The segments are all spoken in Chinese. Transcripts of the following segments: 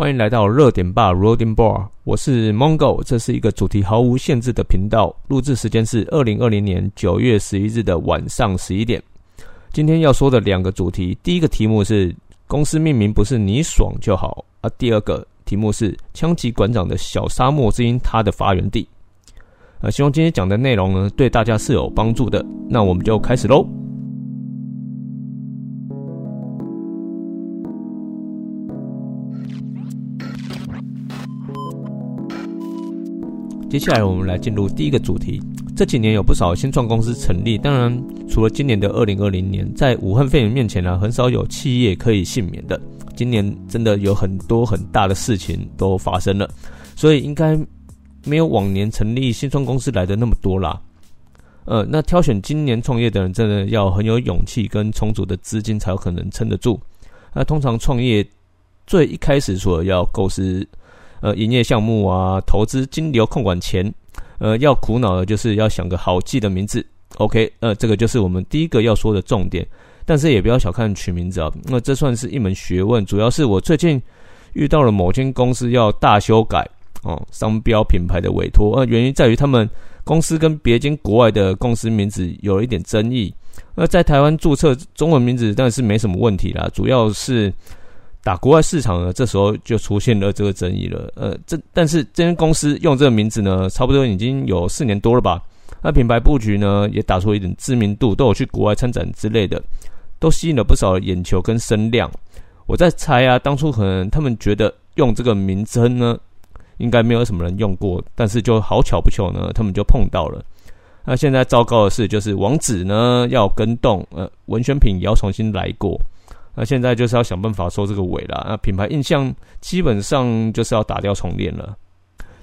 欢迎来到热点吧 （Rolling Bar），我是 Mongo，这是一个主题毫无限制的频道。录制时间是二零二零年九月十一日的晚上十一点。今天要说的两个主题，第一个题目是公司命名不是你爽就好啊，第二个题目是枪击馆长的小沙漠之音，它的发源地。呃，希望今天讲的内容呢，对大家是有帮助的。那我们就开始喽。接下来我们来进入第一个主题。这几年有不少新创公司成立，当然除了今年的二零二零年，在武汉肺炎面前呢，很少有企业可以幸免的。今年真的有很多很大的事情都发生了，所以应该没有往年成立新创公司来的那么多啦。呃，那挑选今年创业的人，真的要很有勇气跟充足的资金才有可能撑得住。那通常创业最一开始说要构思。呃，营业项目啊，投资金流控管钱，呃，要苦恼的就是要想个好记的名字。OK，呃，这个就是我们第一个要说的重点。但是也不要小看取名字啊，那这算是一门学问。主要是我最近遇到了某间公司要大修改哦，商标品牌的委托，呃，原因在于他们公司跟别间国外的公司名字有了一点争议。那在台湾注册中文名字，但是没什么问题啦，主要是。打国外市场呢，这时候就出现了这个争议了。呃，这但是这间公司用这个名字呢，差不多已经有四年多了吧。那品牌布局呢，也打出一点知名度，都有去国外参展之类的，都吸引了不少眼球跟声量。我在猜啊，当初可能他们觉得用这个名称呢，应该没有什么人用过，但是就好巧不巧呢，他们就碰到了。那现在糟糕的是，就是网址呢要跟动，呃，文宣品也要重新来过。那现在就是要想办法收这个尾了。那品牌印象基本上就是要打掉重练了。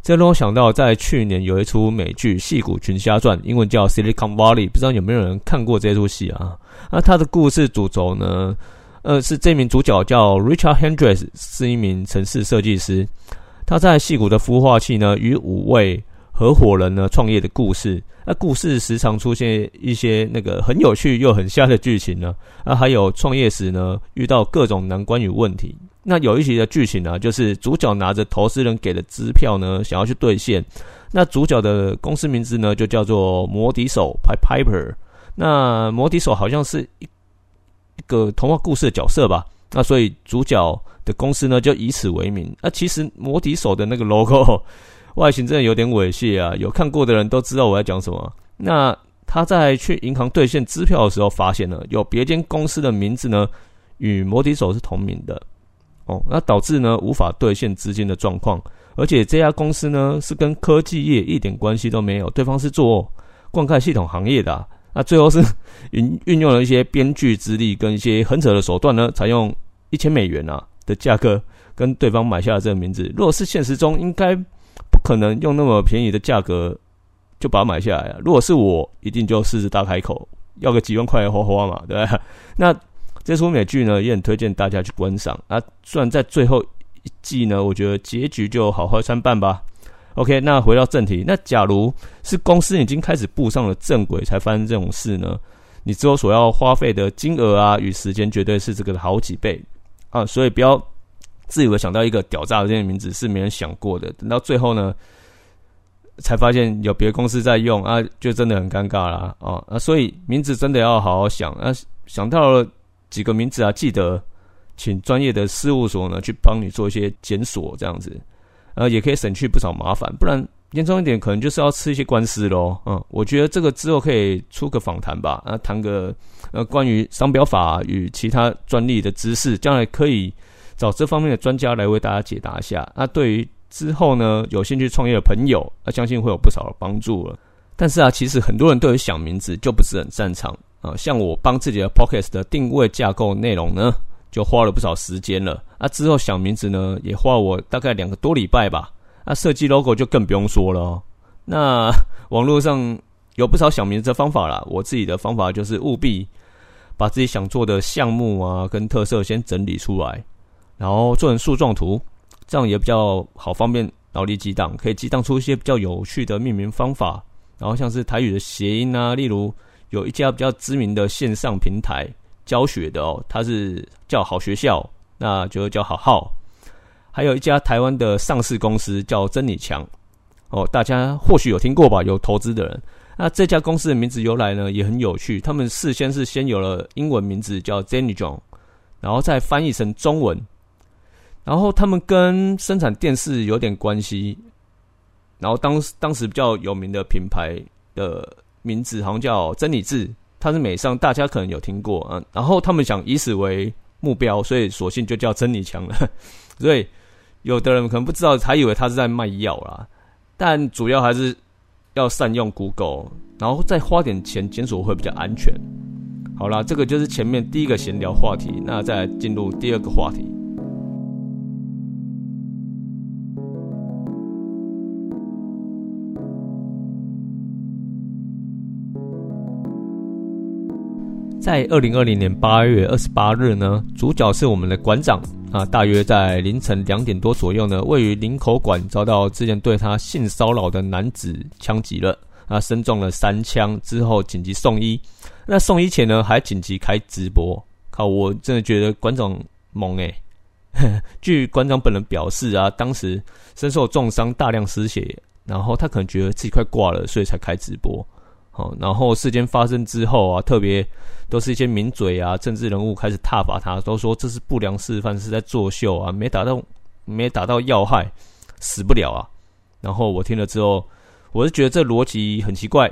这让我想到，在去年有一出美剧《戏骨群侠传》，英文叫《Silicon Valley》，不知道有没有人看过这出戏啊？那他的故事主轴呢？呃，是这名主角叫 Richard Hendricks，是一名城市设计师。他在戏骨的孵化器呢，与五位。合伙人呢创业的故事，那故事时常出现一些那个很有趣又很瞎的剧情呢。啊，还有创业时呢遇到各种难关与问题。那有一集的剧情呢，就是主角拿着投资人给的支票呢，想要去兑现。那主角的公司名字呢就叫做摩笛手 Piper。那摩笛手好像是一一个童话故事的角色吧？那所以主角的公司呢就以此为名。那其实摩笛手的那个 logo。外形真的有点猥亵啊！有看过的人都知道我在讲什么。那他在去银行兑现支票的时候，发现了有别间公司的名字呢，与摩的手是同名的。哦，那导致呢无法兑现资金的状况。而且这家公司呢是跟科技业一点关系都没有，对方是做灌溉系统行业的。那最后是 运运用了一些编剧之力跟一些很扯的手段呢，采用一千美元啊的价格跟对方买下了这个名字。如果是现实中，应该。可能用那么便宜的价格就把它买下来啊！如果是我，一定就狮子大开口，要个几万块花花嘛，对吧？那这出美剧呢，也很推荐大家去观赏啊。虽然在最后一季呢，我觉得结局就好坏参半吧。OK，那回到正题，那假如是公司已经开始步上了正轨，才发生这种事呢？你之后所要花费的金额啊与时间，绝对是这个的好几倍啊！所以不要。自以为想到一个屌炸的这些名字是没人想过的，等到最后呢，才发现有别的公司在用啊，就真的很尴尬啦。哦啊！所以名字真的要好好想啊，想到了几个名字啊，记得请专业的事务所呢去帮你做一些检索，这样子，呃，也可以省去不少麻烦。不然严重一点，可能就是要吃一些官司喽。嗯，我觉得这个之后可以出个访谈吧，啊，谈个呃关于商标法与其他专利的知识，将来可以。找这方面的专家来为大家解答一下。那对于之后呢有兴趣创业的朋友，那相信会有不少的帮助了。但是啊，其实很多人都有想名字，就不是很擅长啊。像我帮自己的 p o c k e t 的定位架构内容呢，就花了不少时间了。啊，之后想名字呢，也花我大概两个多礼拜吧。那设计 logo 就更不用说了。哦那网络上有不少想名字的方法啦，我自己的方法就是务必把自己想做的项目啊跟特色先整理出来。然后做成树状图，这样也比较好方便脑力激荡，可以激荡出一些比较有趣的命名方法。然后像是台语的谐音啊，例如有一家比较知名的线上平台教学的哦，它是叫好学校，那就叫好好。还有一家台湾的上市公司叫真理强，哦，大家或许有听过吧？有投资的人。那这家公司的名字由来呢，也很有趣。他们事先是先有了英文名字叫 Jenny j o n 然后再翻译成中文。然后他们跟生产电视有点关系。然后当当时比较有名的品牌的名字好像叫真理智，它是美商，大家可能有听过啊。然后他们想以此为目标，所以索性就叫真理强了。所以有的人可能不知道，还以为他是在卖药啦。但主要还是。要善用 Google，然后再花点钱检索会比较安全。好啦，这个就是前面第一个闲聊话题，那再进入第二个话题。在二零二零年八月二十八日呢，主角是我们的馆长。啊，大约在凌晨两点多左右呢，位于林口馆遭到之前对他性骚扰的男子枪击了，啊，身中了三枪之后紧急送医。那送医前呢，还紧急开直播。靠，我真的觉得馆长猛诶。据馆长本人表示啊，当时身受重伤，大量失血，然后他可能觉得自己快挂了，所以才开直播。哦，然后事件发生之后啊，特别都是一些名嘴啊、政治人物开始挞伐他，都说这是不良示范，是在作秀啊，没打到，没打到要害，死不了啊。然后我听了之后，我是觉得这逻辑很奇怪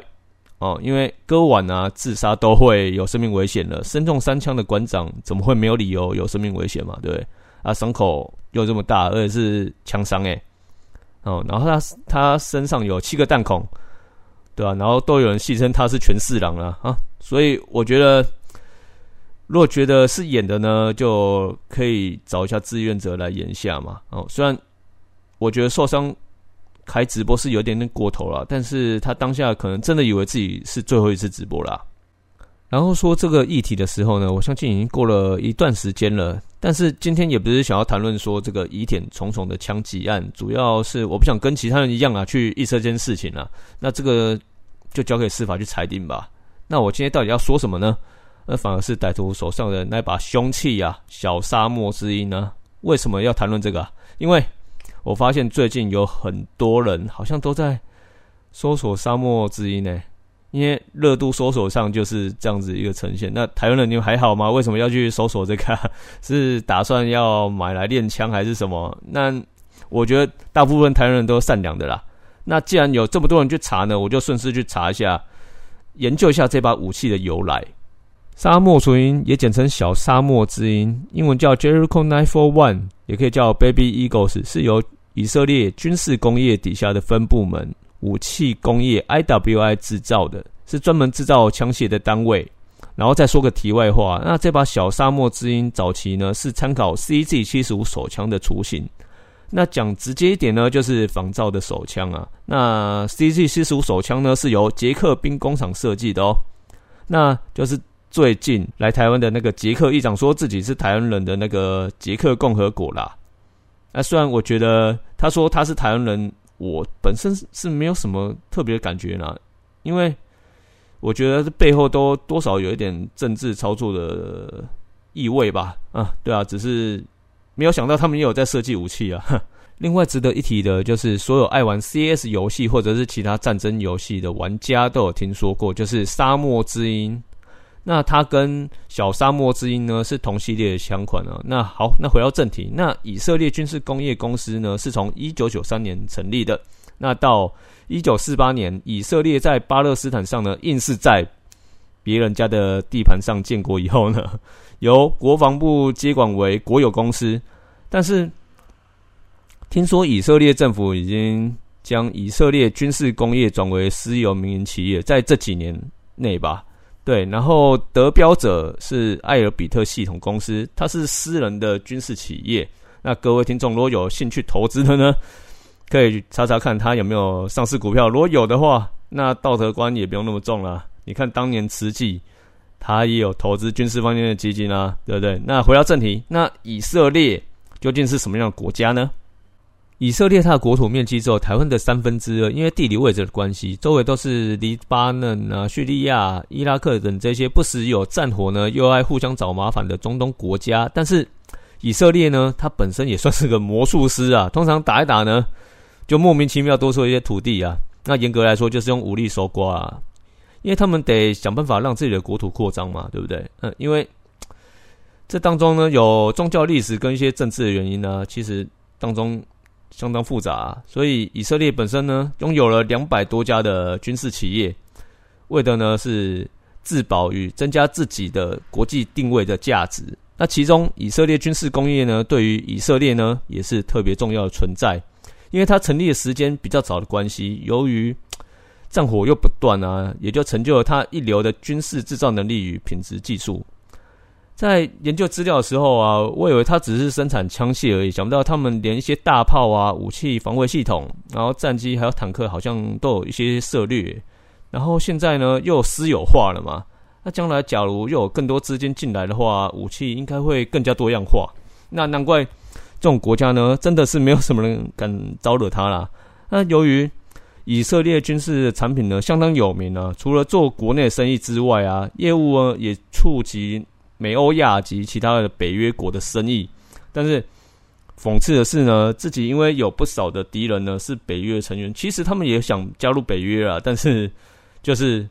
哦，因为割腕啊、自杀都会有生命危险的，身中三枪的馆长怎么会没有理由有生命危险嘛？对不对？啊，伤口又这么大，而且是枪伤诶。哦，然后他他身上有七个弹孔。对啊？然后都有人戏称他是全四郎了啊，所以我觉得，如果觉得是演的呢，就可以找一下志愿者来演一下嘛。哦，虽然我觉得受伤开直播是有点点过头了，但是他当下可能真的以为自己是最后一次直播了。然后说这个议题的时候呢，我相信已经过了一段时间了。但是今天也不是想要谈论说这个疑点重重的枪击案，主要是我不想跟其他人一样啊，去预测这件事情啊。那这个就交给司法去裁定吧。那我今天到底要说什么呢？那反而是歹徒手上的那把凶器啊，小沙漠之音呢？为什么要谈论这个？因为我发现最近有很多人好像都在搜索沙漠之音呢。因为热度搜索上就是这样子一个呈现。那台湾人你们还好吗？为什么要去搜索这个？是打算要买来练枪还是什么？那我觉得大部分台湾人都善良的啦。那既然有这么多人去查呢，我就顺势去查一下，研究一下这把武器的由来。沙漠雏鹰也简称小沙漠之鹰，英文叫 Jericho Nine Four One，也可以叫 Baby Eagles，是由以色列军事工业底下的分部门。武器工业 IWI 制造的，是专门制造枪械的单位。然后再说个题外话，那这把小沙漠之鹰早期呢是参考 CZ 七十五手枪的雏形。那讲直接一点呢，就是仿造的手枪啊。那 CZ 七十五手枪呢是由捷克兵工厂设计的哦。那就是最近来台湾的那个捷克议长说自己是台湾人的那个捷克共和国啦。那虽然我觉得他说他是台湾人。我本身是没有什么特别的感觉啦，因为我觉得这背后都多少有一点政治操作的意味吧。啊，对啊，只是没有想到他们也有在设计武器啊。另外值得一提的就是，所有爱玩 CS 游戏或者是其他战争游戏的玩家都有听说过，就是沙漠之鹰。那它跟小沙漠之鹰呢是同系列的枪款啊。那好，那回到正题，那以色列军事工业公司呢是从一九九三年成立的。那到一九四八年，以色列在巴勒斯坦上呢，硬是在别人家的地盘上建国以后呢，由国防部接管为国有公司。但是听说以色列政府已经将以色列军事工业转为私有民营企业，在这几年内吧。对，然后得标者是艾尔比特系统公司，它是私人的军事企业。那各位听众如果有兴趣投资的呢，可以查查看它有没有上市股票。如果有的话，那道德观也不用那么重了。你看当年慈济，他也有投资军事方面的基金啊，对不对？那回到正题，那以色列究竟是什么样的国家呢？以色列它的国土面积只有台湾的三分之二，因为地理位置的关系，周围都是黎巴嫩啊、叙利亚、伊拉克等这些不时有战火呢，又爱互相找麻烦的中东国家。但是以色列呢，它本身也算是个魔术师啊，通常打一打呢，就莫名其妙多出一些土地啊。那严格来说，就是用武力收刮啊，因为他们得想办法让自己的国土扩张嘛，对不对？嗯，因为这当中呢，有宗教历史跟一些政治的原因呢，其实当中相当复杂。所以以色列本身呢，拥有了两百多家的军事企业，为的呢是自保与增加自己的国际定位的价值。那其中以色列军事工业呢，对于以色列呢也是特别重要的存在，因为它成立的时间比较早的关系，由于战火又不断啊，也就成就了它一流的军事制造能力与品质技术。在研究资料的时候啊，我以为它只是生产枪械而已，想不到他们连一些大炮啊、武器防卫系统，然后战机还有坦克，好像都有一些涉略。然后现在呢，又私有化了嘛？那将来假如又有更多资金进来的话，武器应该会更加多样化。那难怪这种国家呢，真的是没有什么人敢招惹他啦。那由于以色列军事产品呢相当有名啊，除了做国内生意之外啊，业务呢也触及。美欧亚及其他的北约国的生意，但是讽刺的是呢，自己因为有不少的敌人呢是北约成员，其实他们也想加入北约啊，但是就是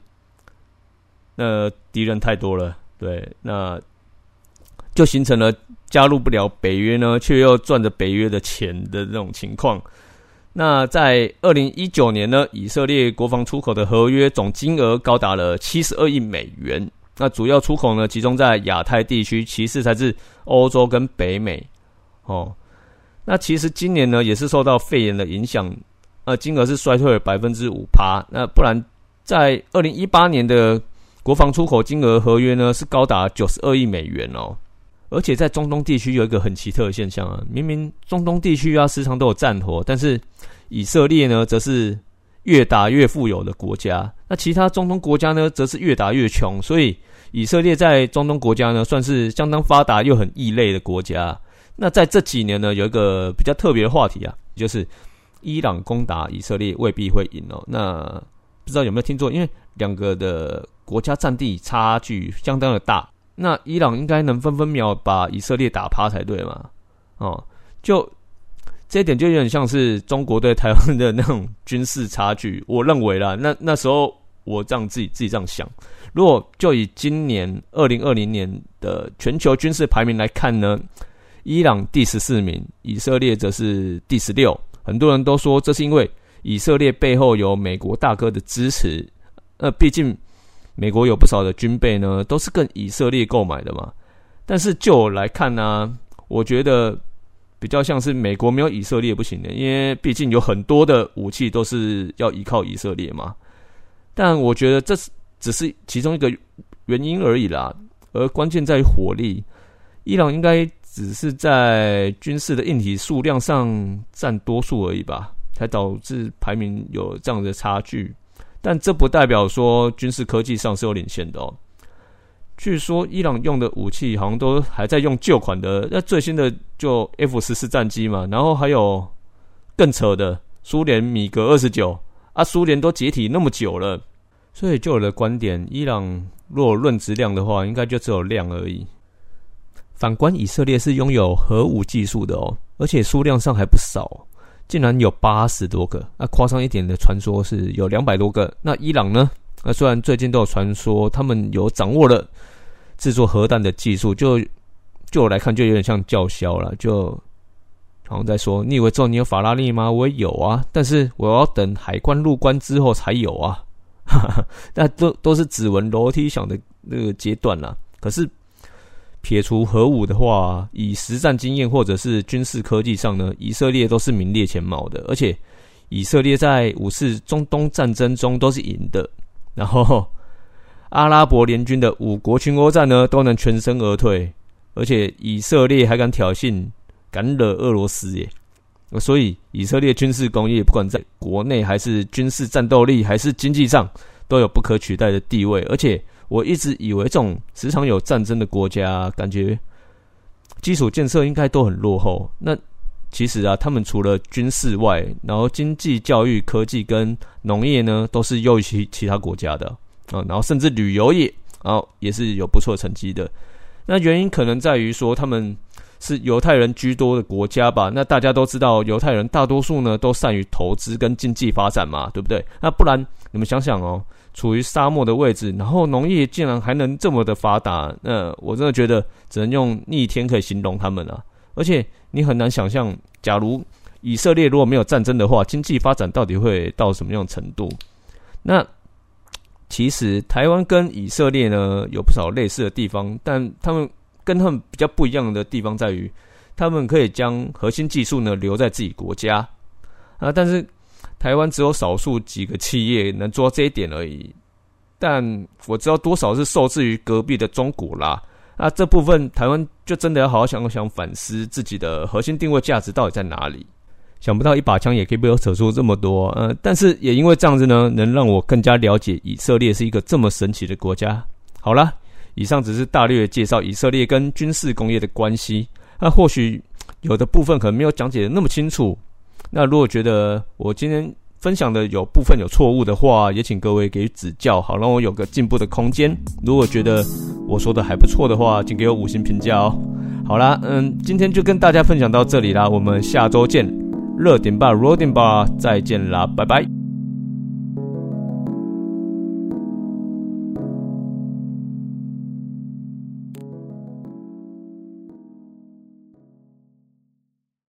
那敌人太多了，对，那就形成了加入不了北约呢，却又赚着北约的钱的这种情况。那在二零一九年呢，以色列国防出口的合约总金额高达了七十二亿美元。那主要出口呢，集中在亚太地区，其次才是欧洲跟北美。哦，那其实今年呢，也是受到肺炎的影响，呃，金额是衰退了百分之五趴。那不然，在二零一八年的国防出口金额合约呢，是高达九十二亿美元哦。而且在中东地区有一个很奇特的现象啊，明明中东地区啊时常都有战火，但是以色列呢，则是。越打越富有的国家，那其他中东国家呢，则是越打越穷。所以以色列在中东国家呢，算是相当发达又很异类的国家。那在这几年呢，有一个比较特别的话题啊，就是伊朗攻打以色列未必会赢哦。那不知道有没有听错？因为两个的国家占地差距相当的大，那伊朗应该能分分秒把以色列打趴才对嘛？哦，就。这一点就有点像是中国对台湾的那种军事差距。我认为啦，那那时候我这样自己自己这样想。如果就以今年二零二零年的全球军事排名来看呢，伊朗第十四名，以色列则是第十六。很多人都说这是因为以色列背后有美国大哥的支持。那毕竟美国有不少的军备呢，都是跟以色列购买的嘛。但是就我来看呢，我觉得。比较像是美国没有以色列不行的，因为毕竟有很多的武器都是要依靠以色列嘛。但我觉得这是只是其中一个原因而已啦，而关键在于火力。伊朗应该只是在军事的硬体数量上占多数而已吧，才导致排名有这样的差距。但这不代表说军事科技上是有领先的哦。据说伊朗用的武器好像都还在用旧款的，那最新的就 F 十四战机嘛，然后还有更扯的苏联米格二十九啊，苏联都解体那么久了，所以就我的观点，伊朗若论质量的话，应该就只有量而已。反观以色列是拥有核武技术的哦，而且数量上还不少，竟然有八十多个，那夸张一点的传说是有两百多个。那伊朗呢？那虽然最近都有传说，他们有掌握了制作核弹的技术，就就我来看，就有点像叫嚣了，就然后再说：“你以为只有你有法拉利吗？我有啊，但是我要等海关入关之后才有啊。”那都都是指纹楼梯响的那个阶段啦。可是撇除核武的话，以实战经验或者是军事科技上呢，以色列都是名列前茅的。而且以色列在五次中东战争中都是赢的。然后，阿拉伯联军的五国群殴战呢，都能全身而退，而且以色列还敢挑衅，敢惹俄罗斯耶！所以以色列军事工业，不管在国内还是军事战斗力，还是经济上，都有不可取代的地位。而且我一直以为这种时常有战争的国家，感觉基础建设应该都很落后。那其实啊，他们除了军事外，然后经济、教育、科技跟农业呢，都是优于其其他国家的啊。然后甚至旅游业，然后也是有不错成绩的。那原因可能在于说，他们是犹太人居多的国家吧？那大家都知道，犹太人大多数呢都善于投资跟经济发展嘛，对不对？那不然你们想想哦，处于沙漠的位置，然后农业竟然还能这么的发达，那我真的觉得只能用逆天可以形容他们了。而且你很难想象，假如以色列如果没有战争的话，经济发展到底会到什么样程度？那其实台湾跟以色列呢有不少类似的地方，但他们。跟他们比较不一样的地方在于，他们可以将核心技术呢留在自己国家啊，但是台湾只有少数几个企业能做到这一点而已。但我知道多少是受制于隔壁的中国啦，那这部分台湾就真的要好好想想反思自己的核心定位价值到底在哪里。想不到一把枪也可以被我扯出这么多，呃，但是也因为这样子呢，能让我更加了解以色列是一个这么神奇的国家。好了。以上只是大略介绍以色列跟军事工业的关系，那或许有的部分可能没有讲解的那么清楚。那如果觉得我今天分享的有部分有错误的话，也请各位给予指教，好让我有个进步的空间。如果觉得我说的还不错的话，请给我五星评价哦。好啦，嗯，今天就跟大家分享到这里啦，我们下周见，热点吧，热点吧，再见啦，拜拜。